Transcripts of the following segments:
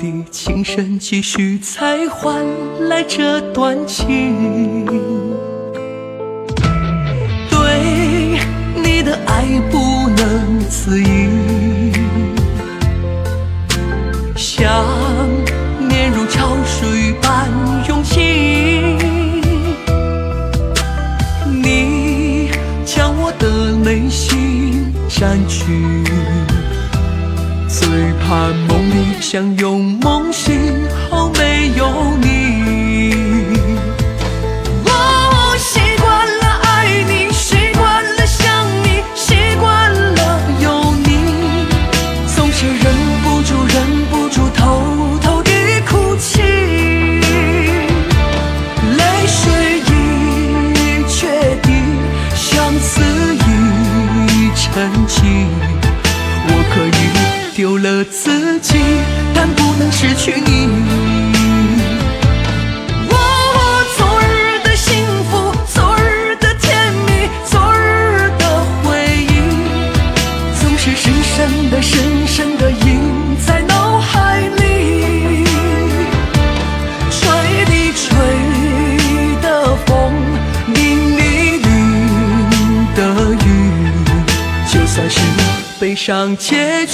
到底情深几许才换来这段情？对你的爱不能自已，想念如潮水般涌起。你将我的内心占据。最怕想用梦醒。去你。我昨日的幸福，昨日的甜蜜，昨日的回忆，总是深深的、深深的印在脑海里。吹的吹的风，淋漓淋的雨，就算是悲伤结局。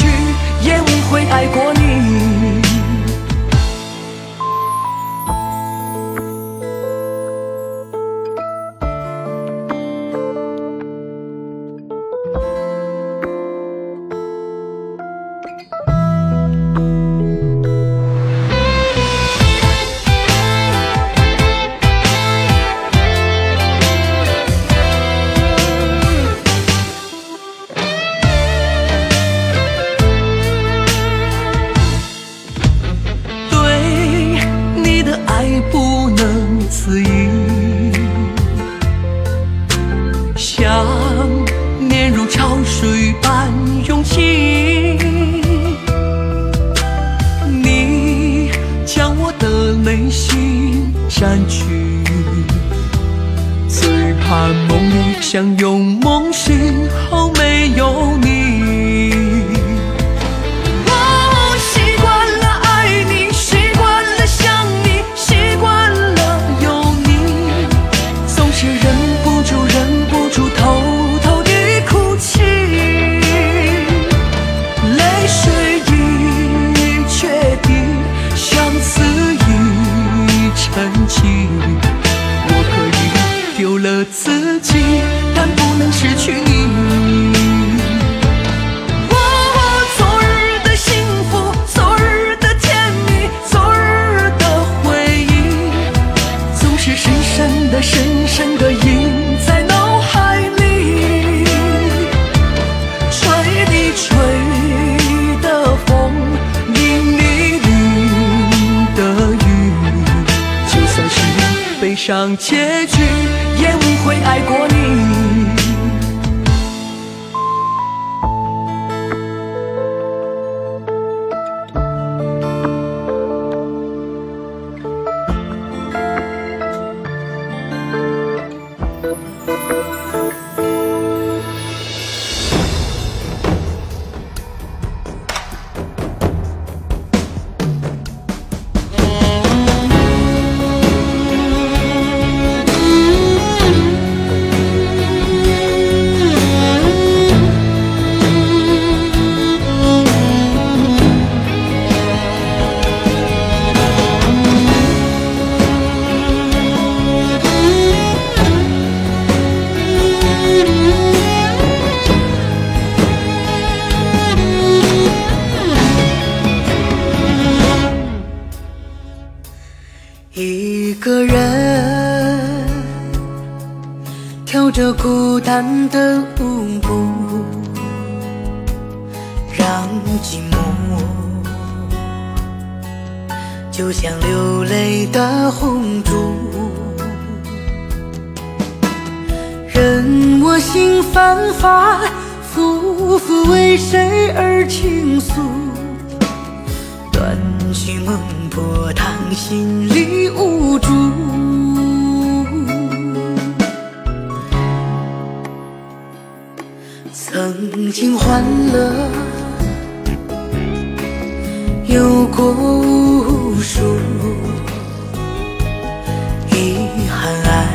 结局。也无悔爱过你。着孤单的舞步，让寂寞就像流泪的红烛，任我心反反复。复为谁而倾诉？断续梦破堂，心里无助。曾经欢乐有过无数，遗憾爱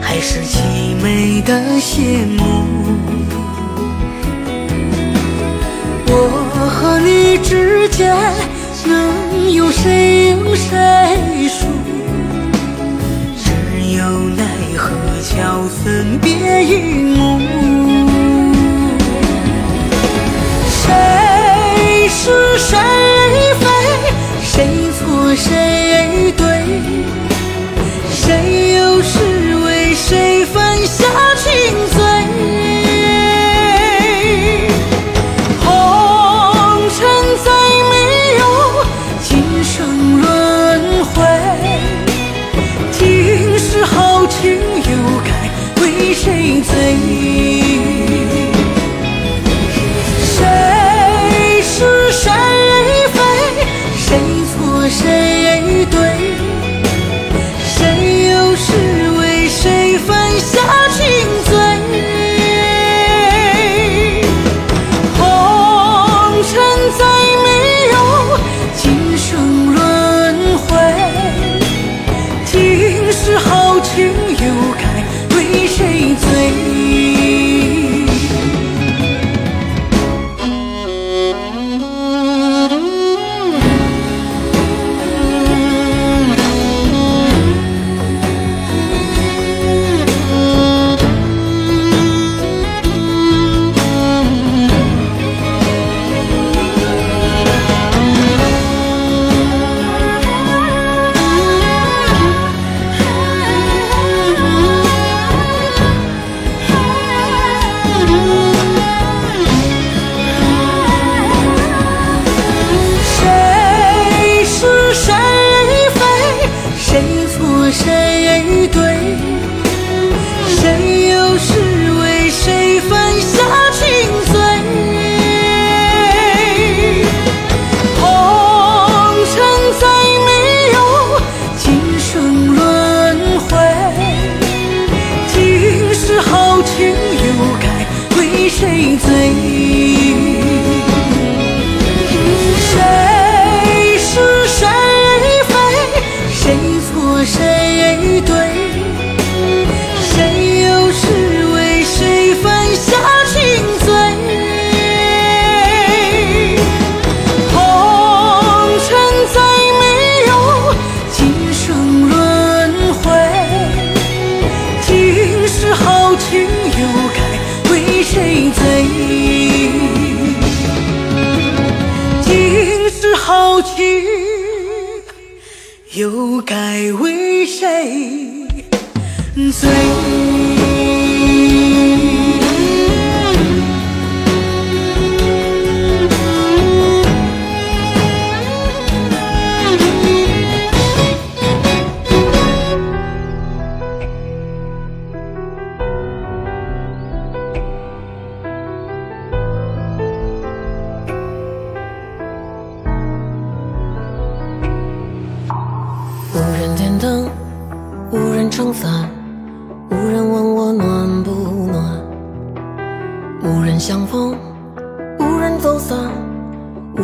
还是凄美的谢幕。我和你之间能有谁赢谁输？桥分别一幕。谁是谁非？谁错谁 sing.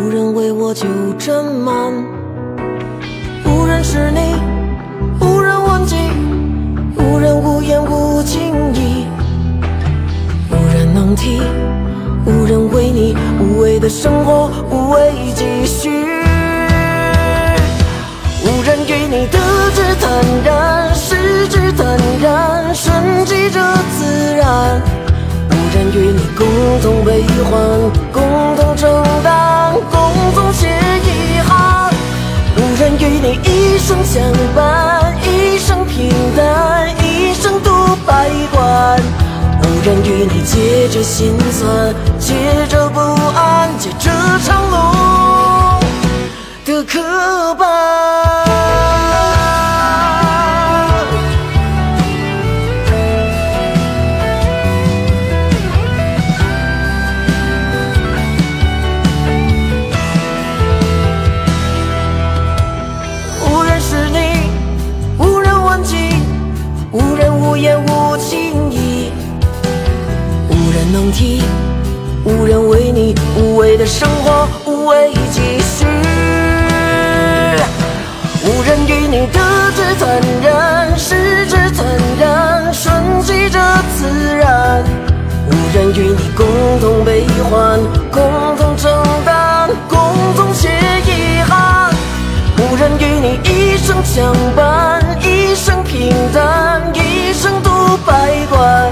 无人为我就斟满，无人是你，无人问津，无人无言无情意，无人能替，无人为你无谓的生活无谓继续。无人给你得之坦然，失之坦然，顺其着自然。无人与你共同悲欢，共同承担，共同写遗憾。无人与你一生相伴，一生平淡，一生度百关。无人与你借着心酸，借着不安，借这长路的刻板。坦然，失之坦然，顺其着自然，无人与你共同悲欢，共同承担，共同写遗憾，无人与你一生相伴，一生平淡，一生独百关。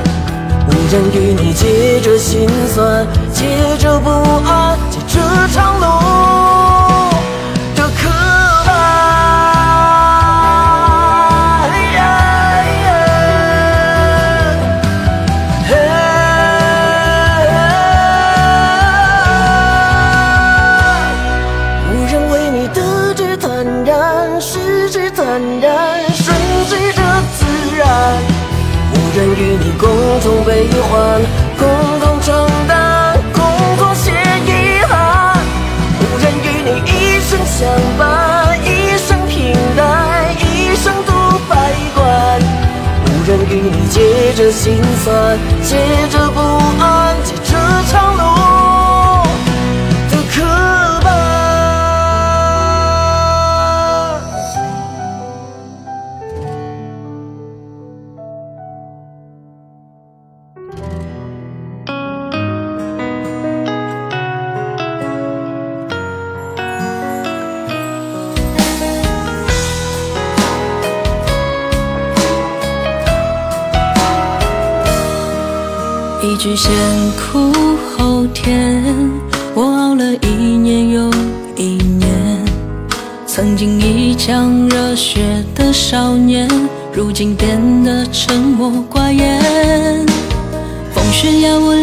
无人与你借着心酸，借着不安，心酸，句先苦后甜，我熬了一年又一年。曾经一腔热血的少年，如今变得沉默寡言。风雪压我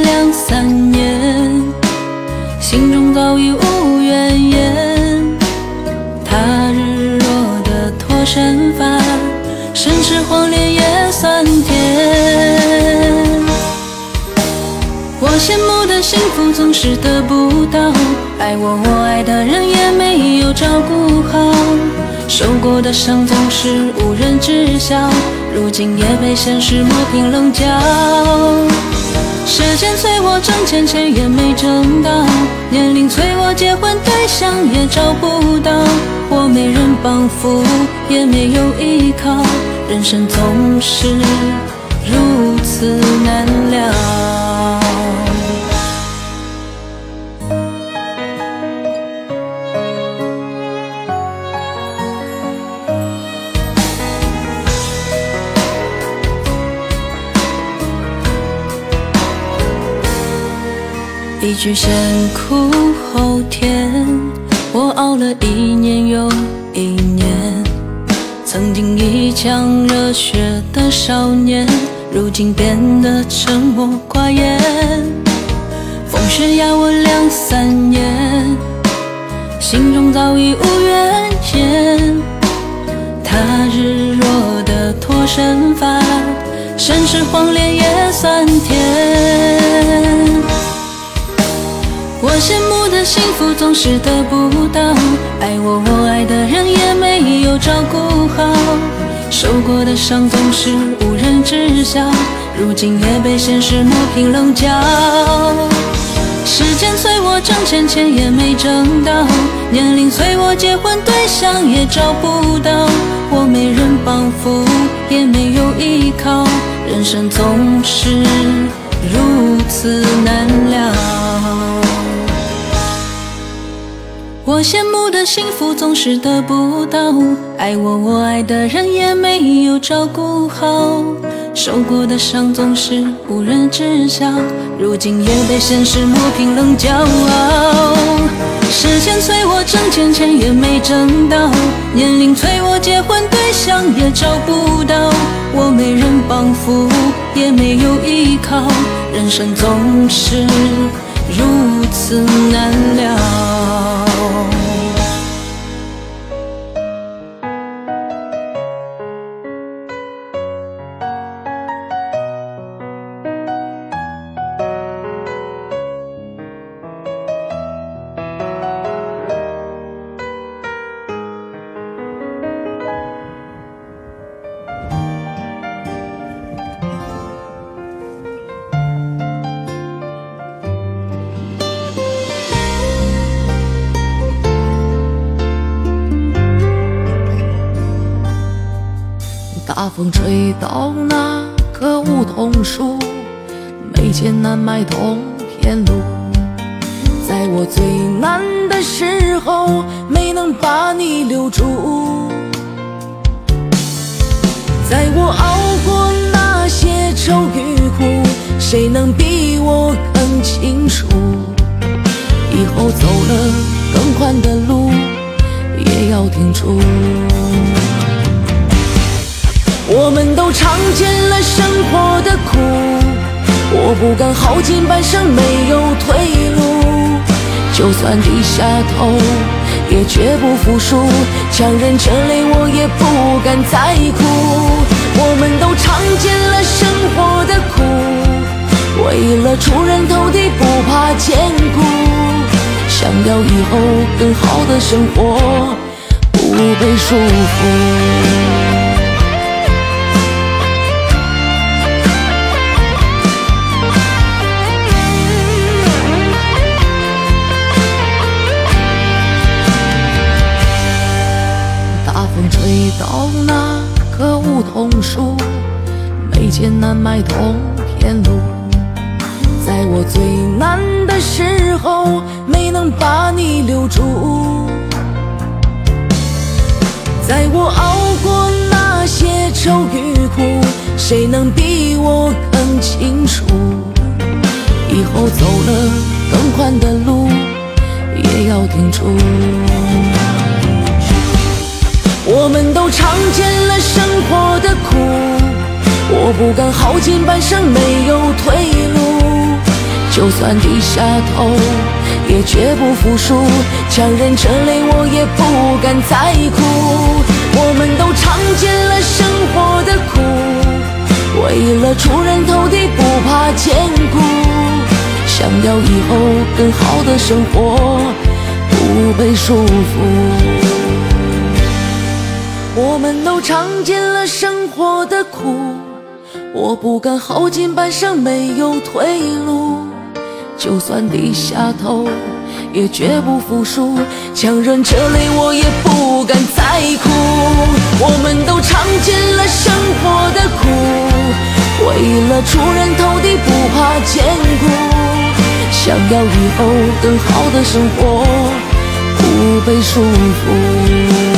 照顾好，受过的伤总是无人知晓，如今也被现实磨平棱角。时间催我挣钱，钱也没挣到；年龄催我结婚，对象也找不到。我没人帮扶，也没有依靠，人生总是如此难料。一句先苦后甜，我熬了一年又一年。曾经一腔热血的少年，如今变得沉默寡言。风雪压我两三年，心中早已无怨言。他日落的脱身法，身世荒烈也酸甜。幸福总是得不到，爱我我爱的人也没有照顾好，受过的伤总是无人知晓，如今也被现实磨平棱角。时间催我挣钱，钱也没挣到；年龄催我结婚，对象也找不到。我没人帮扶，也没有依靠，人生总是如此难料。我羡慕的幸福总是得不到，爱我我爱的人也没有照顾好，受过的伤总是无人知晓，如今也被现实磨平棱角。时间催我挣钱，钱也没挣到；年龄催我结婚，对象也找不到。我没人帮扶，也没有依靠，人生总是如此难料。钱难买通天路。在我最难的时候，没能把你留住。在我熬过那些愁与苦，谁能比我更清楚？以后走了更宽的路，也要挺住。我们都尝尽了生活的苦，我不敢耗尽半生没有退路。就算低下头，也绝不服输。强忍着泪，我也不敢再哭。我们都尝尽了生活的苦，为了出人头地，不怕艰苦。想要以后更好的生活，不被束缚。到那棵梧桐树，没钱难买通天路。在我最难的时候，没能把你留住。在我熬过那些愁与苦，谁能比我更清楚？以后走了更宽的路，也要挺住。我们都尝尽了生活的苦，我不敢耗尽半生没有退路。就算低下头，也绝不服输。强忍着泪，我也不敢再哭。我们都尝尽了生活的苦，为了出人头地，不怕艰苦。想要以后更好的生活，不被束缚。我们都尝尽了生活的苦，我不敢耗尽半生没有退路。就算低下头，也绝不服输。强忍着泪，我也不敢再哭。我们都尝尽了生活的苦，为了出人头地，不怕艰苦。想要以后更好的生活，不被束缚。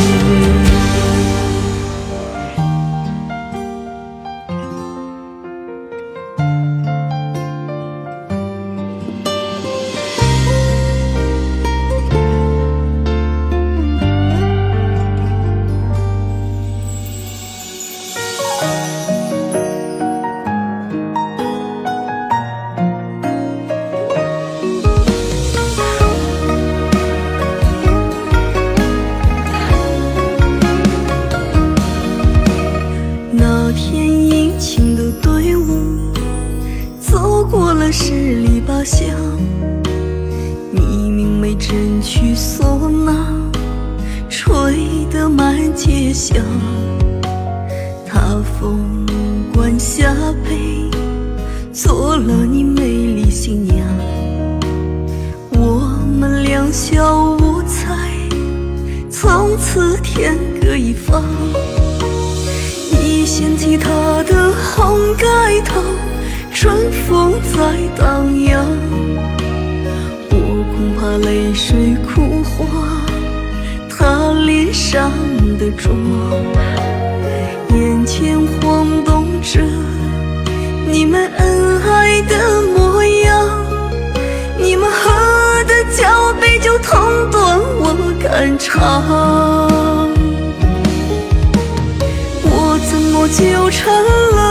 很长。我怎么就成了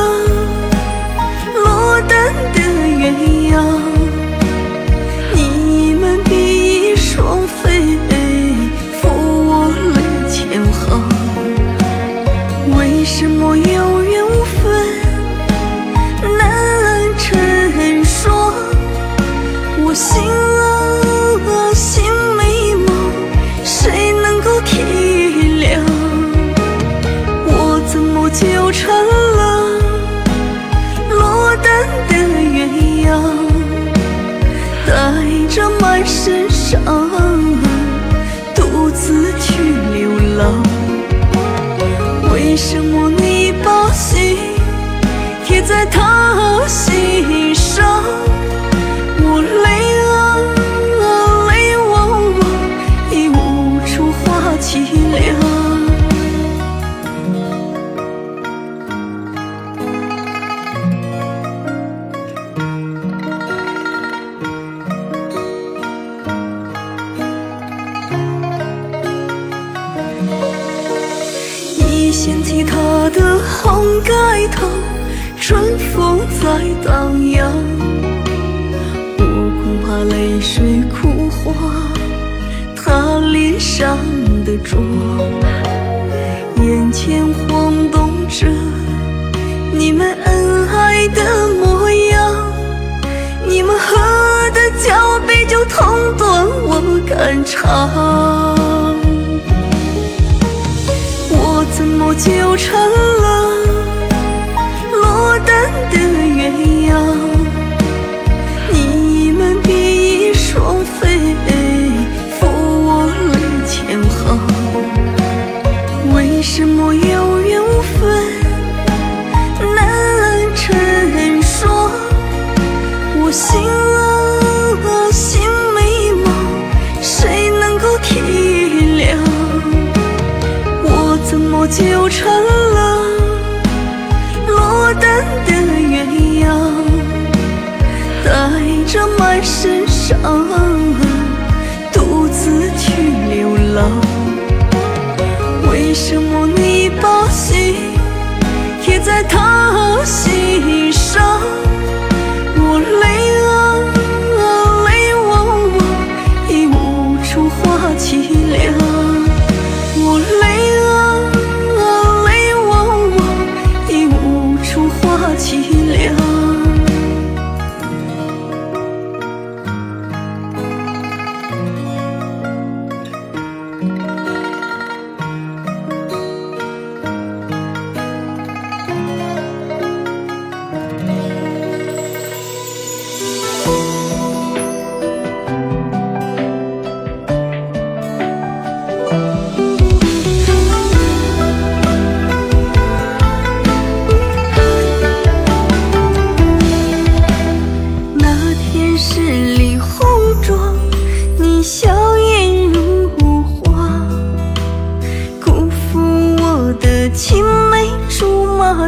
肝肠。我怎么就成了落单的？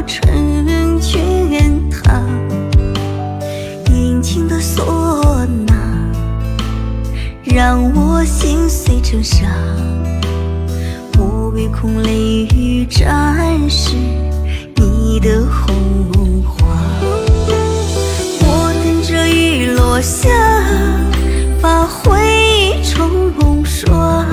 成天堂，阴晴的唢呐，让我心碎成沙。我唯恐雷雨沾湿你的红花，我等着雨落下，把回忆重刷。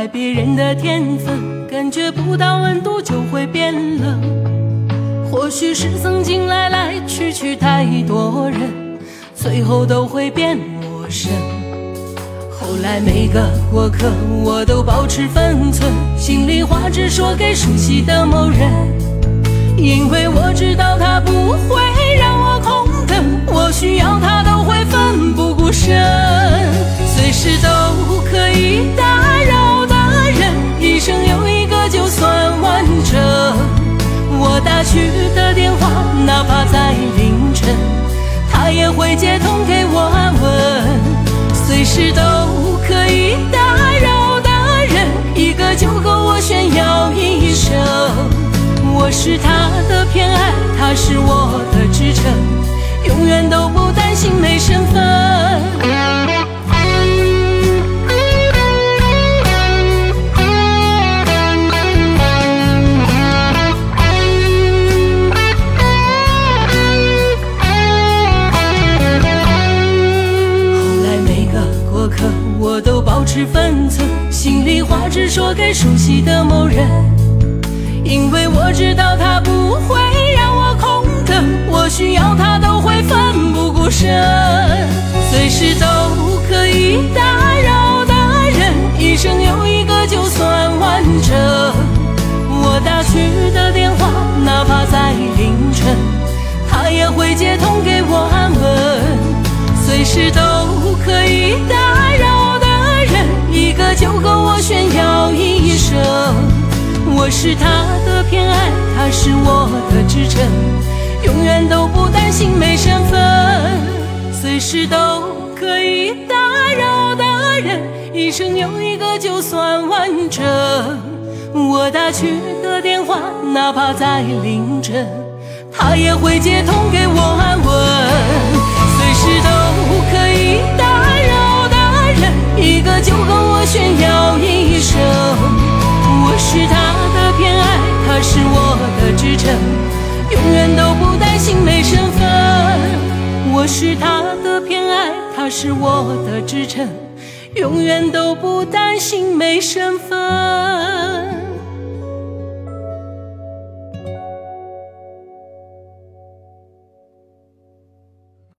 爱别人的天分，感觉不到温度就会变冷。或许是曾经来来去去太多人，最后都会变陌生。后来每个过客我都保持分寸，心里话只说给熟悉的某人，因为我知道他不会让我空等，我需要他都会奋不顾身，随时都可以打，生有一个就算完整。我打去的电话，哪怕在凌晨，他也会接通给我安稳，随时都可以打扰的人，一个就够我炫耀一生。我是他的偏爱，他是我的支撑，永远都不担心没身份。熟悉的某人，因为我知道他不会让我空等，我需要他都会奋不顾身，随时都可以打扰的人，一生有一个就算完整。我打去的电话，哪怕在凌晨，他也会接通给我安稳。随时都可以打是他的偏爱，他是我的支撑，永远都不担心没身份。随时都可以打扰的人，一生有一个就算完整。我打去的电话，哪怕在凌晨，他也会接通给我安稳。随时都可以打扰的人，一个就够我炫耀一生。是他的偏爱，他是我的支撑，永远都不担心没身份。我是他的偏爱，他是我的支撑，永远都不担心没身份。